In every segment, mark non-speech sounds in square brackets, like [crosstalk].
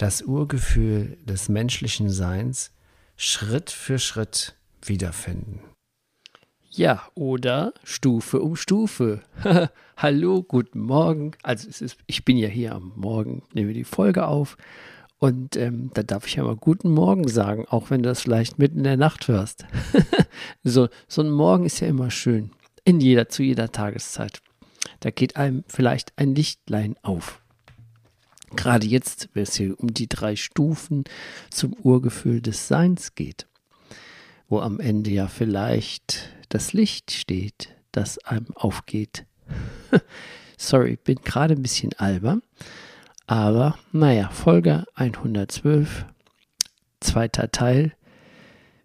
das Urgefühl des menschlichen Seins Schritt für Schritt wiederfinden. Ja, oder Stufe um Stufe. [laughs] Hallo, guten Morgen. Also ist, ich bin ja hier am Morgen, nehme die Folge auf und ähm, da darf ich ja mal guten Morgen sagen, auch wenn du das vielleicht mitten in der Nacht hörst. [laughs] so, so ein Morgen ist ja immer schön, in jeder, zu jeder Tageszeit. Da geht einem vielleicht ein Lichtlein auf. Gerade jetzt, wenn es hier um die drei Stufen zum Urgefühl des Seins geht, wo am Ende ja vielleicht das Licht steht, das einem aufgeht. [laughs] Sorry, bin gerade ein bisschen albern, aber naja, Folge 112, zweiter Teil.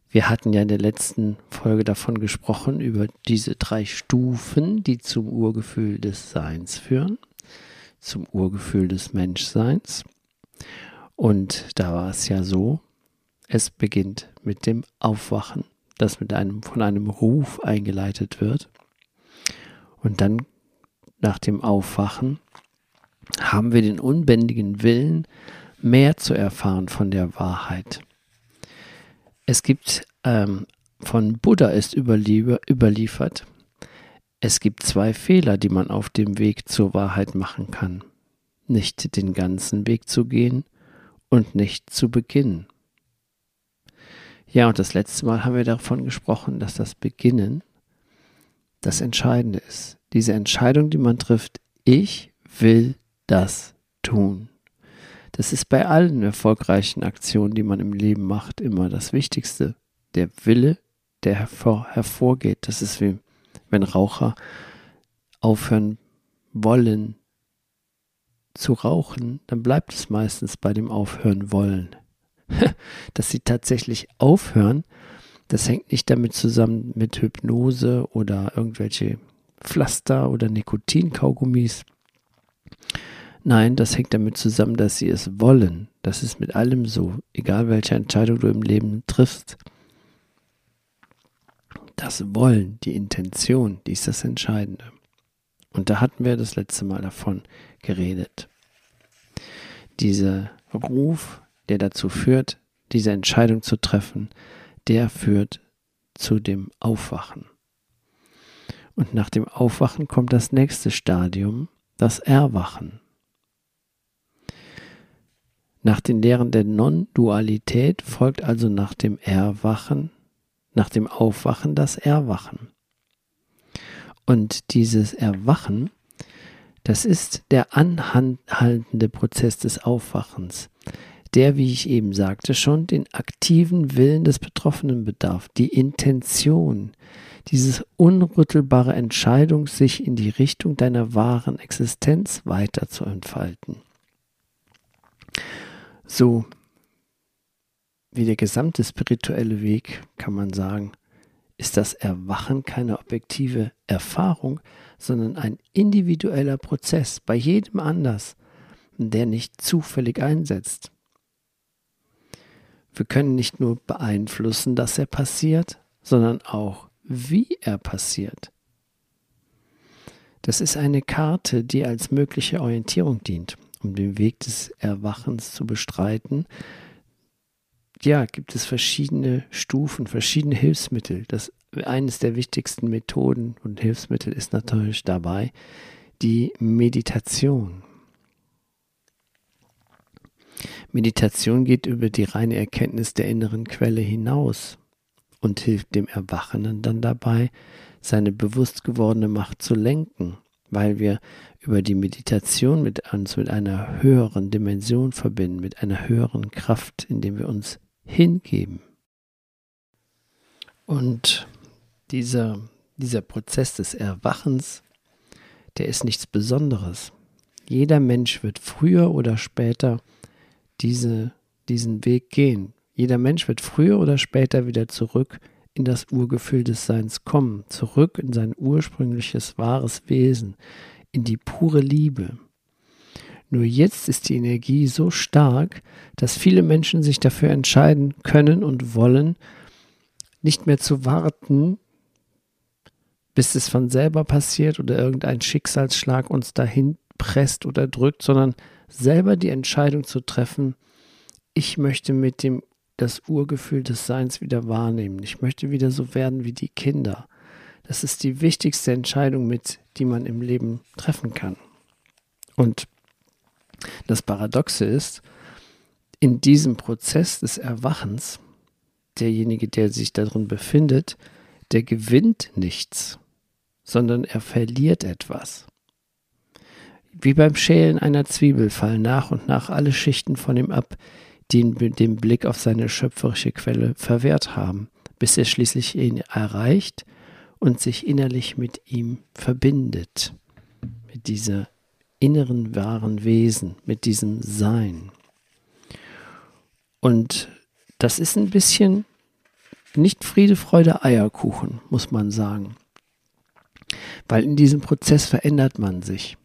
Wir hatten ja in der letzten Folge davon gesprochen, über diese drei Stufen, die zum Urgefühl des Seins führen zum Urgefühl des Menschseins. Und da war es ja so, es beginnt mit dem Aufwachen, das mit einem, von einem Ruf eingeleitet wird. Und dann nach dem Aufwachen haben wir den unbändigen Willen, mehr zu erfahren von der Wahrheit. Es gibt ähm, von Buddha ist überliefert, es gibt zwei Fehler, die man auf dem Weg zur Wahrheit machen kann. Nicht den ganzen Weg zu gehen und nicht zu beginnen. Ja, und das letzte Mal haben wir davon gesprochen, dass das Beginnen das Entscheidende ist. Diese Entscheidung, die man trifft, ich will das tun. Das ist bei allen erfolgreichen Aktionen, die man im Leben macht, immer das Wichtigste. Der Wille, der hervor, hervorgeht. Das ist wie wenn Raucher aufhören wollen zu rauchen, dann bleibt es meistens bei dem Aufhören wollen. [laughs] Dass sie tatsächlich aufhören, das hängt nicht damit zusammen mit Hypnose oder irgendwelche Pflaster oder Nikotinkaugummis. Nein, das hängt damit zusammen, dass sie es wollen. Das ist mit allem so, egal welche Entscheidung du im Leben triffst. Das Wollen, die Intention, die ist das Entscheidende. Und da hatten wir das letzte Mal davon geredet. Dieser Ruf, der dazu führt, diese Entscheidung zu treffen, der führt zu dem Aufwachen. Und nach dem Aufwachen kommt das nächste Stadium, das Erwachen. Nach den Lehren der Non-Dualität folgt also nach dem Erwachen nach dem Aufwachen das Erwachen. Und dieses Erwachen, das ist der anhaltende Prozess des Aufwachens, der, wie ich eben sagte, schon den aktiven Willen des Betroffenen bedarf, die Intention, dieses unrüttelbare Entscheidung, sich in die Richtung deiner wahren Existenz weiter zu entfalten. So wie der gesamte spirituelle Weg, kann man sagen, ist das Erwachen keine objektive Erfahrung, sondern ein individueller Prozess, bei jedem anders, der nicht zufällig einsetzt. Wir können nicht nur beeinflussen, dass er passiert, sondern auch, wie er passiert. Das ist eine Karte, die als mögliche Orientierung dient, um den Weg des Erwachens zu bestreiten, ja, gibt es verschiedene Stufen, verschiedene Hilfsmittel. Das eines der wichtigsten Methoden und Hilfsmittel ist natürlich dabei die Meditation. Meditation geht über die reine Erkenntnis der inneren Quelle hinaus und hilft dem Erwachenden dann dabei, seine bewusst gewordene Macht zu lenken, weil wir über die Meditation mit uns mit einer höheren Dimension verbinden, mit einer höheren Kraft, indem wir uns hingeben. Und dieser, dieser Prozess des Erwachens, der ist nichts Besonderes. Jeder Mensch wird früher oder später diese diesen Weg gehen. Jeder Mensch wird früher oder später wieder zurück in das Urgefühl des Seins kommen, zurück in sein ursprüngliches wahres Wesen, in die pure Liebe. Nur jetzt ist die Energie so stark, dass viele Menschen sich dafür entscheiden können und wollen, nicht mehr zu warten, bis es von selber passiert oder irgendein Schicksalsschlag uns dahin presst oder drückt, sondern selber die Entscheidung zu treffen, ich möchte mit dem das Urgefühl des Seins wieder wahrnehmen. Ich möchte wieder so werden wie die Kinder. Das ist die wichtigste Entscheidung mit, die man im Leben treffen kann. Und das Paradoxe ist, in diesem Prozess des Erwachens, derjenige, der sich darin befindet, der gewinnt nichts, sondern er verliert etwas. Wie beim Schälen einer Zwiebel fallen nach und nach alle Schichten von ihm ab, die ihn den Blick auf seine schöpferische Quelle verwehrt haben, bis er schließlich ihn erreicht und sich innerlich mit ihm verbindet, mit dieser inneren wahren Wesen, mit diesem Sein. Und das ist ein bisschen nicht Friede, Freude, Eierkuchen, muss man sagen. Weil in diesem Prozess verändert man sich.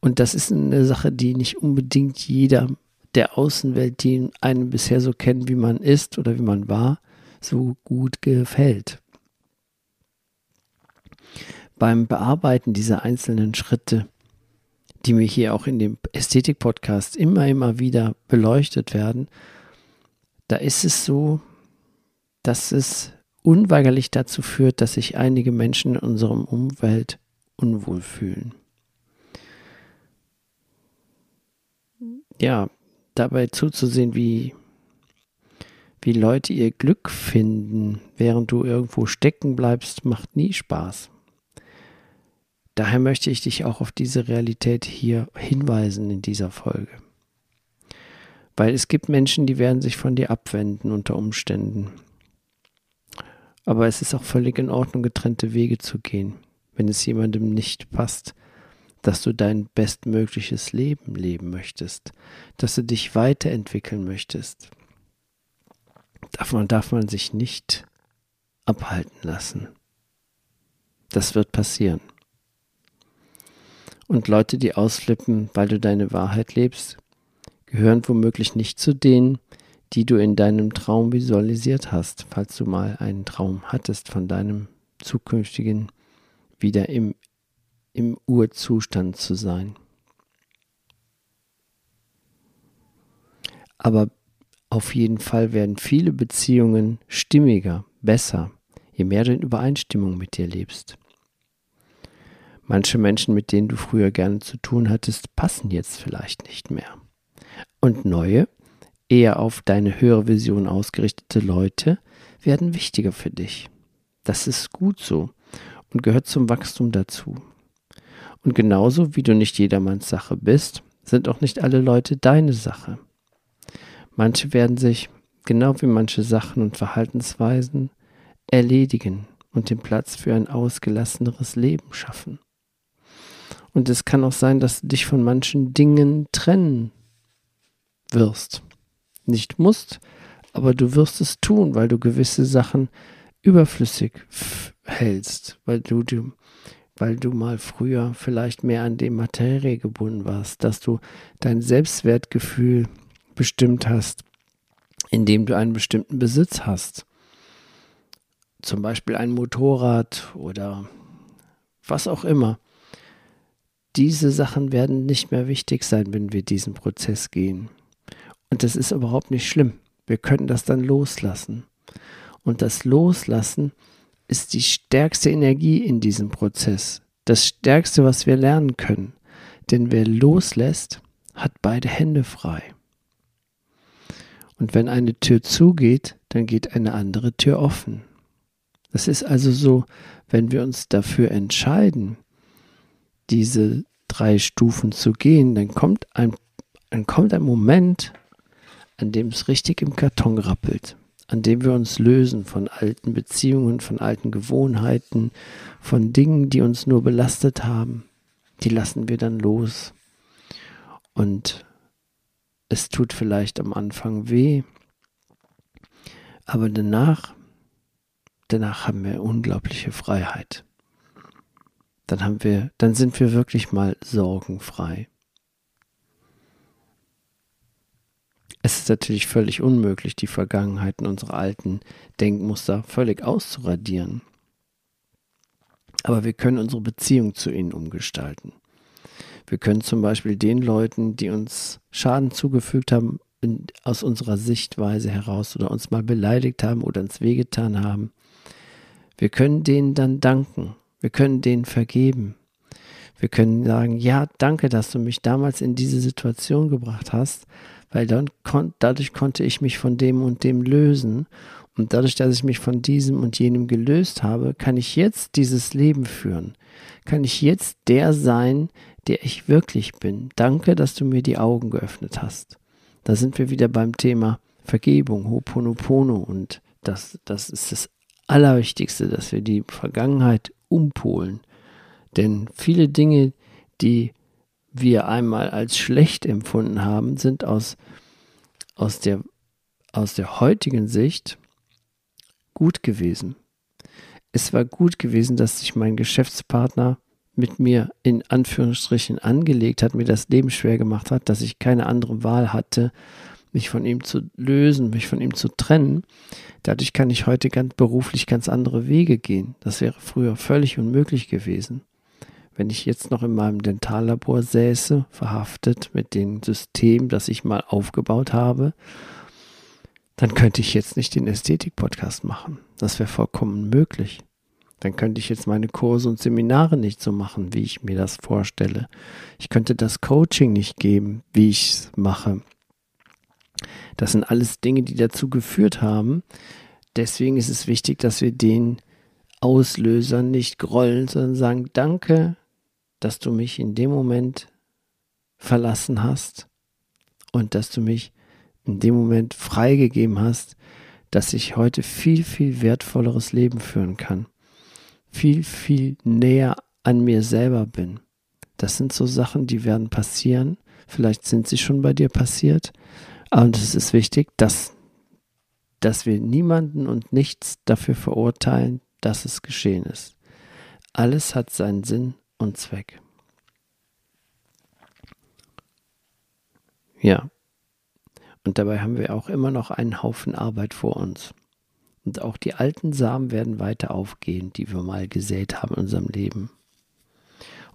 Und das ist eine Sache, die nicht unbedingt jeder der Außenwelt, die einen bisher so kennen, wie man ist oder wie man war, so gut gefällt. Beim Bearbeiten dieser einzelnen Schritte, die mir hier auch in dem Ästhetik-Podcast immer, immer wieder beleuchtet werden, da ist es so, dass es unweigerlich dazu führt, dass sich einige Menschen in unserem Umwelt unwohl fühlen. Ja, dabei zuzusehen, wie, wie Leute ihr Glück finden, während du irgendwo stecken bleibst, macht nie Spaß. Daher möchte ich dich auch auf diese Realität hier hinweisen in dieser Folge. Weil es gibt Menschen, die werden sich von dir abwenden unter Umständen. Aber es ist auch völlig in Ordnung, getrennte Wege zu gehen, wenn es jemandem nicht passt dass du dein bestmögliches Leben leben möchtest, dass du dich weiterentwickeln möchtest. Davon darf man sich nicht abhalten lassen. Das wird passieren. Und Leute, die ausflippen, weil du deine Wahrheit lebst, gehören womöglich nicht zu denen, die du in deinem Traum visualisiert hast, falls du mal einen Traum hattest von deinem zukünftigen, wieder im im Urzustand zu sein. Aber auf jeden Fall werden viele Beziehungen stimmiger, besser, je mehr du in Übereinstimmung mit dir lebst. Manche Menschen, mit denen du früher gerne zu tun hattest, passen jetzt vielleicht nicht mehr. Und neue, eher auf deine höhere Vision ausgerichtete Leute werden wichtiger für dich. Das ist gut so und gehört zum Wachstum dazu. Und genauso wie du nicht jedermanns Sache bist, sind auch nicht alle Leute deine Sache. Manche werden sich, genau wie manche Sachen und Verhaltensweisen, erledigen und den Platz für ein ausgelasseneres Leben schaffen. Und es kann auch sein, dass du dich von manchen Dingen trennen wirst. Nicht musst, aber du wirst es tun, weil du gewisse Sachen überflüssig hältst, weil du, du weil du mal früher vielleicht mehr an die Materie gebunden warst, dass du dein Selbstwertgefühl bestimmt hast, indem du einen bestimmten Besitz hast. Zum Beispiel ein Motorrad oder was auch immer. Diese Sachen werden nicht mehr wichtig sein, wenn wir diesen Prozess gehen. Und das ist überhaupt nicht schlimm. Wir können das dann loslassen. Und das Loslassen ist die stärkste Energie in diesem Prozess. Das Stärkste, was wir lernen können. Denn wer loslässt, hat beide Hände frei. Und wenn eine Tür zugeht, dann geht eine andere Tür offen. Das ist also so, wenn wir uns dafür entscheiden, diese drei Stufen zu gehen, dann kommt ein, dann kommt ein Moment, an dem es richtig im Karton rappelt an dem wir uns lösen von alten Beziehungen, von alten Gewohnheiten, von Dingen, die uns nur belastet haben. Die lassen wir dann los. Und es tut vielleicht am Anfang weh, aber danach, danach haben wir unglaubliche Freiheit. Dann haben wir, dann sind wir wirklich mal sorgenfrei. Es ist natürlich völlig unmöglich, die Vergangenheiten unserer alten Denkmuster völlig auszuradieren. Aber wir können unsere Beziehung zu ihnen umgestalten. Wir können zum Beispiel den Leuten, die uns Schaden zugefügt haben, in, aus unserer Sichtweise heraus oder uns mal beleidigt haben oder uns wehgetan haben, wir können denen dann danken. Wir können denen vergeben. Wir können sagen, ja, danke, dass du mich damals in diese Situation gebracht hast, weil dann kon dadurch konnte ich mich von dem und dem lösen. Und dadurch, dass ich mich von diesem und jenem gelöst habe, kann ich jetzt dieses Leben führen. Kann ich jetzt der sein, der ich wirklich bin. Danke, dass du mir die Augen geöffnet hast. Da sind wir wieder beim Thema Vergebung, Ho'oponopono. Und das, das ist das Allerwichtigste, dass wir die Vergangenheit umpolen. Denn viele Dinge, die wir einmal als schlecht empfunden haben, sind aus, aus, der, aus der heutigen Sicht gut gewesen. Es war gut gewesen, dass sich mein Geschäftspartner mit mir in Anführungsstrichen angelegt hat, mir das Leben schwer gemacht hat, dass ich keine andere Wahl hatte, mich von ihm zu lösen, mich von ihm zu trennen. Dadurch kann ich heute ganz beruflich ganz andere Wege gehen. Das wäre früher völlig unmöglich gewesen. Wenn ich jetzt noch in meinem Dentallabor säße, verhaftet mit dem System, das ich mal aufgebaut habe, dann könnte ich jetzt nicht den Ästhetik-Podcast machen. Das wäre vollkommen möglich. Dann könnte ich jetzt meine Kurse und Seminare nicht so machen, wie ich mir das vorstelle. Ich könnte das Coaching nicht geben, wie ich es mache. Das sind alles Dinge, die dazu geführt haben. Deswegen ist es wichtig, dass wir den Auslösern nicht grollen, sondern sagen, danke, dass du mich in dem Moment verlassen hast und dass du mich in dem Moment freigegeben hast, dass ich heute viel, viel wertvolleres Leben führen kann viel, viel näher an mir selber bin. Das sind so Sachen, die werden passieren. Vielleicht sind sie schon bei dir passiert. Und es ist wichtig, dass, dass wir niemanden und nichts dafür verurteilen, dass es geschehen ist. Alles hat seinen Sinn und Zweck. Ja. Und dabei haben wir auch immer noch einen Haufen Arbeit vor uns. Und auch die alten Samen werden weiter aufgehen, die wir mal gesät haben in unserem Leben.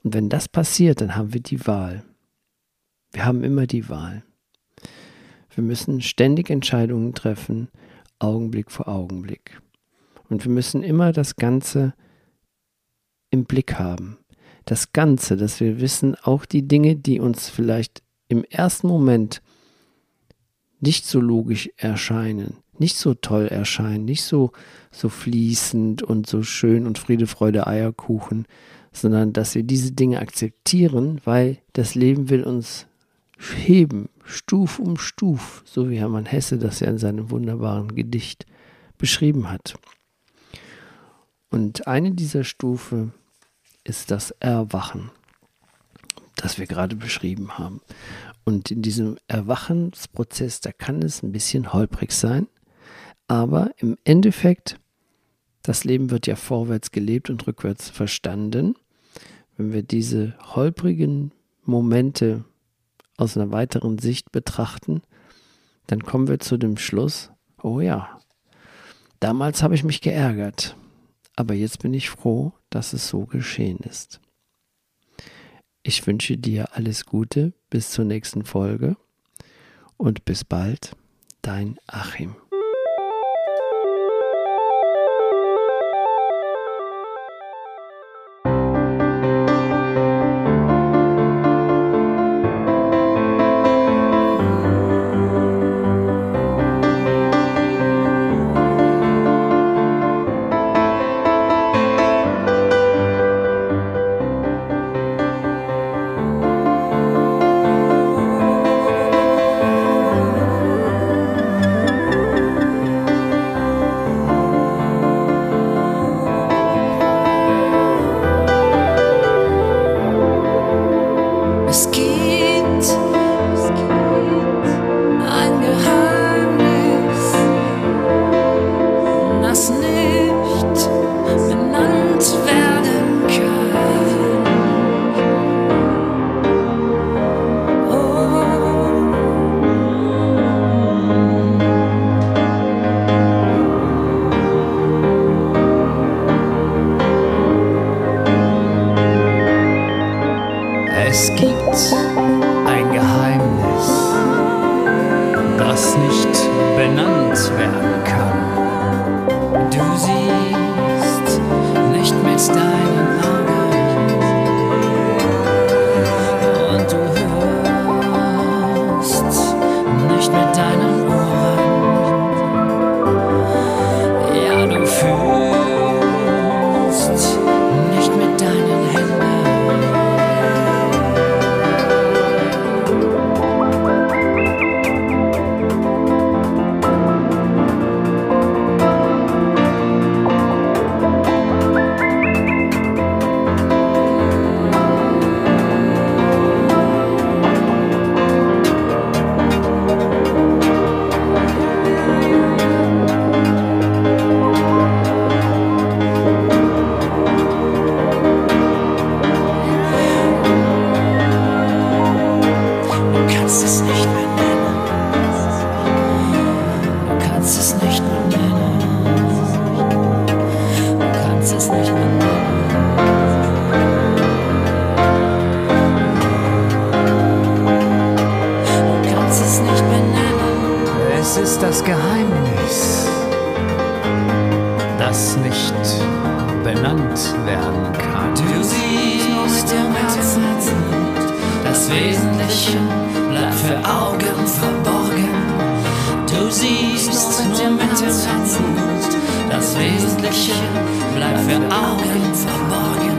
Und wenn das passiert, dann haben wir die Wahl. Wir haben immer die Wahl. Wir müssen ständig Entscheidungen treffen, Augenblick vor Augenblick. Und wir müssen immer das Ganze im Blick haben. Das Ganze, dass wir wissen, auch die Dinge, die uns vielleicht im ersten Moment nicht so logisch erscheinen, nicht so toll erscheinen, nicht so, so fließend und so schön und Friede, Freude, Eierkuchen, sondern dass wir diese Dinge akzeptieren, weil das Leben will uns heben, Stuf um Stuf, so wie Hermann Hesse das ja in seinem wunderbaren Gedicht beschrieben hat. Und eine dieser Stufe ist das Erwachen, das wir gerade beschrieben haben. Und in diesem Erwachensprozess, da kann es ein bisschen holprig sein, aber im Endeffekt, das Leben wird ja vorwärts gelebt und rückwärts verstanden. Wenn wir diese holprigen Momente aus einer weiteren Sicht betrachten, dann kommen wir zu dem Schluss, oh ja, damals habe ich mich geärgert, aber jetzt bin ich froh, dass es so geschehen ist. Ich wünsche dir alles Gute bis zur nächsten Folge und bis bald, dein Achim. it's done. das nicht benannt werden kann. Du siehst im Herzen das Wesentliche bleibt für Augen verborgen. Du siehst nur mit dem Herzen das Wesentliche bleibt für Augen verborgen.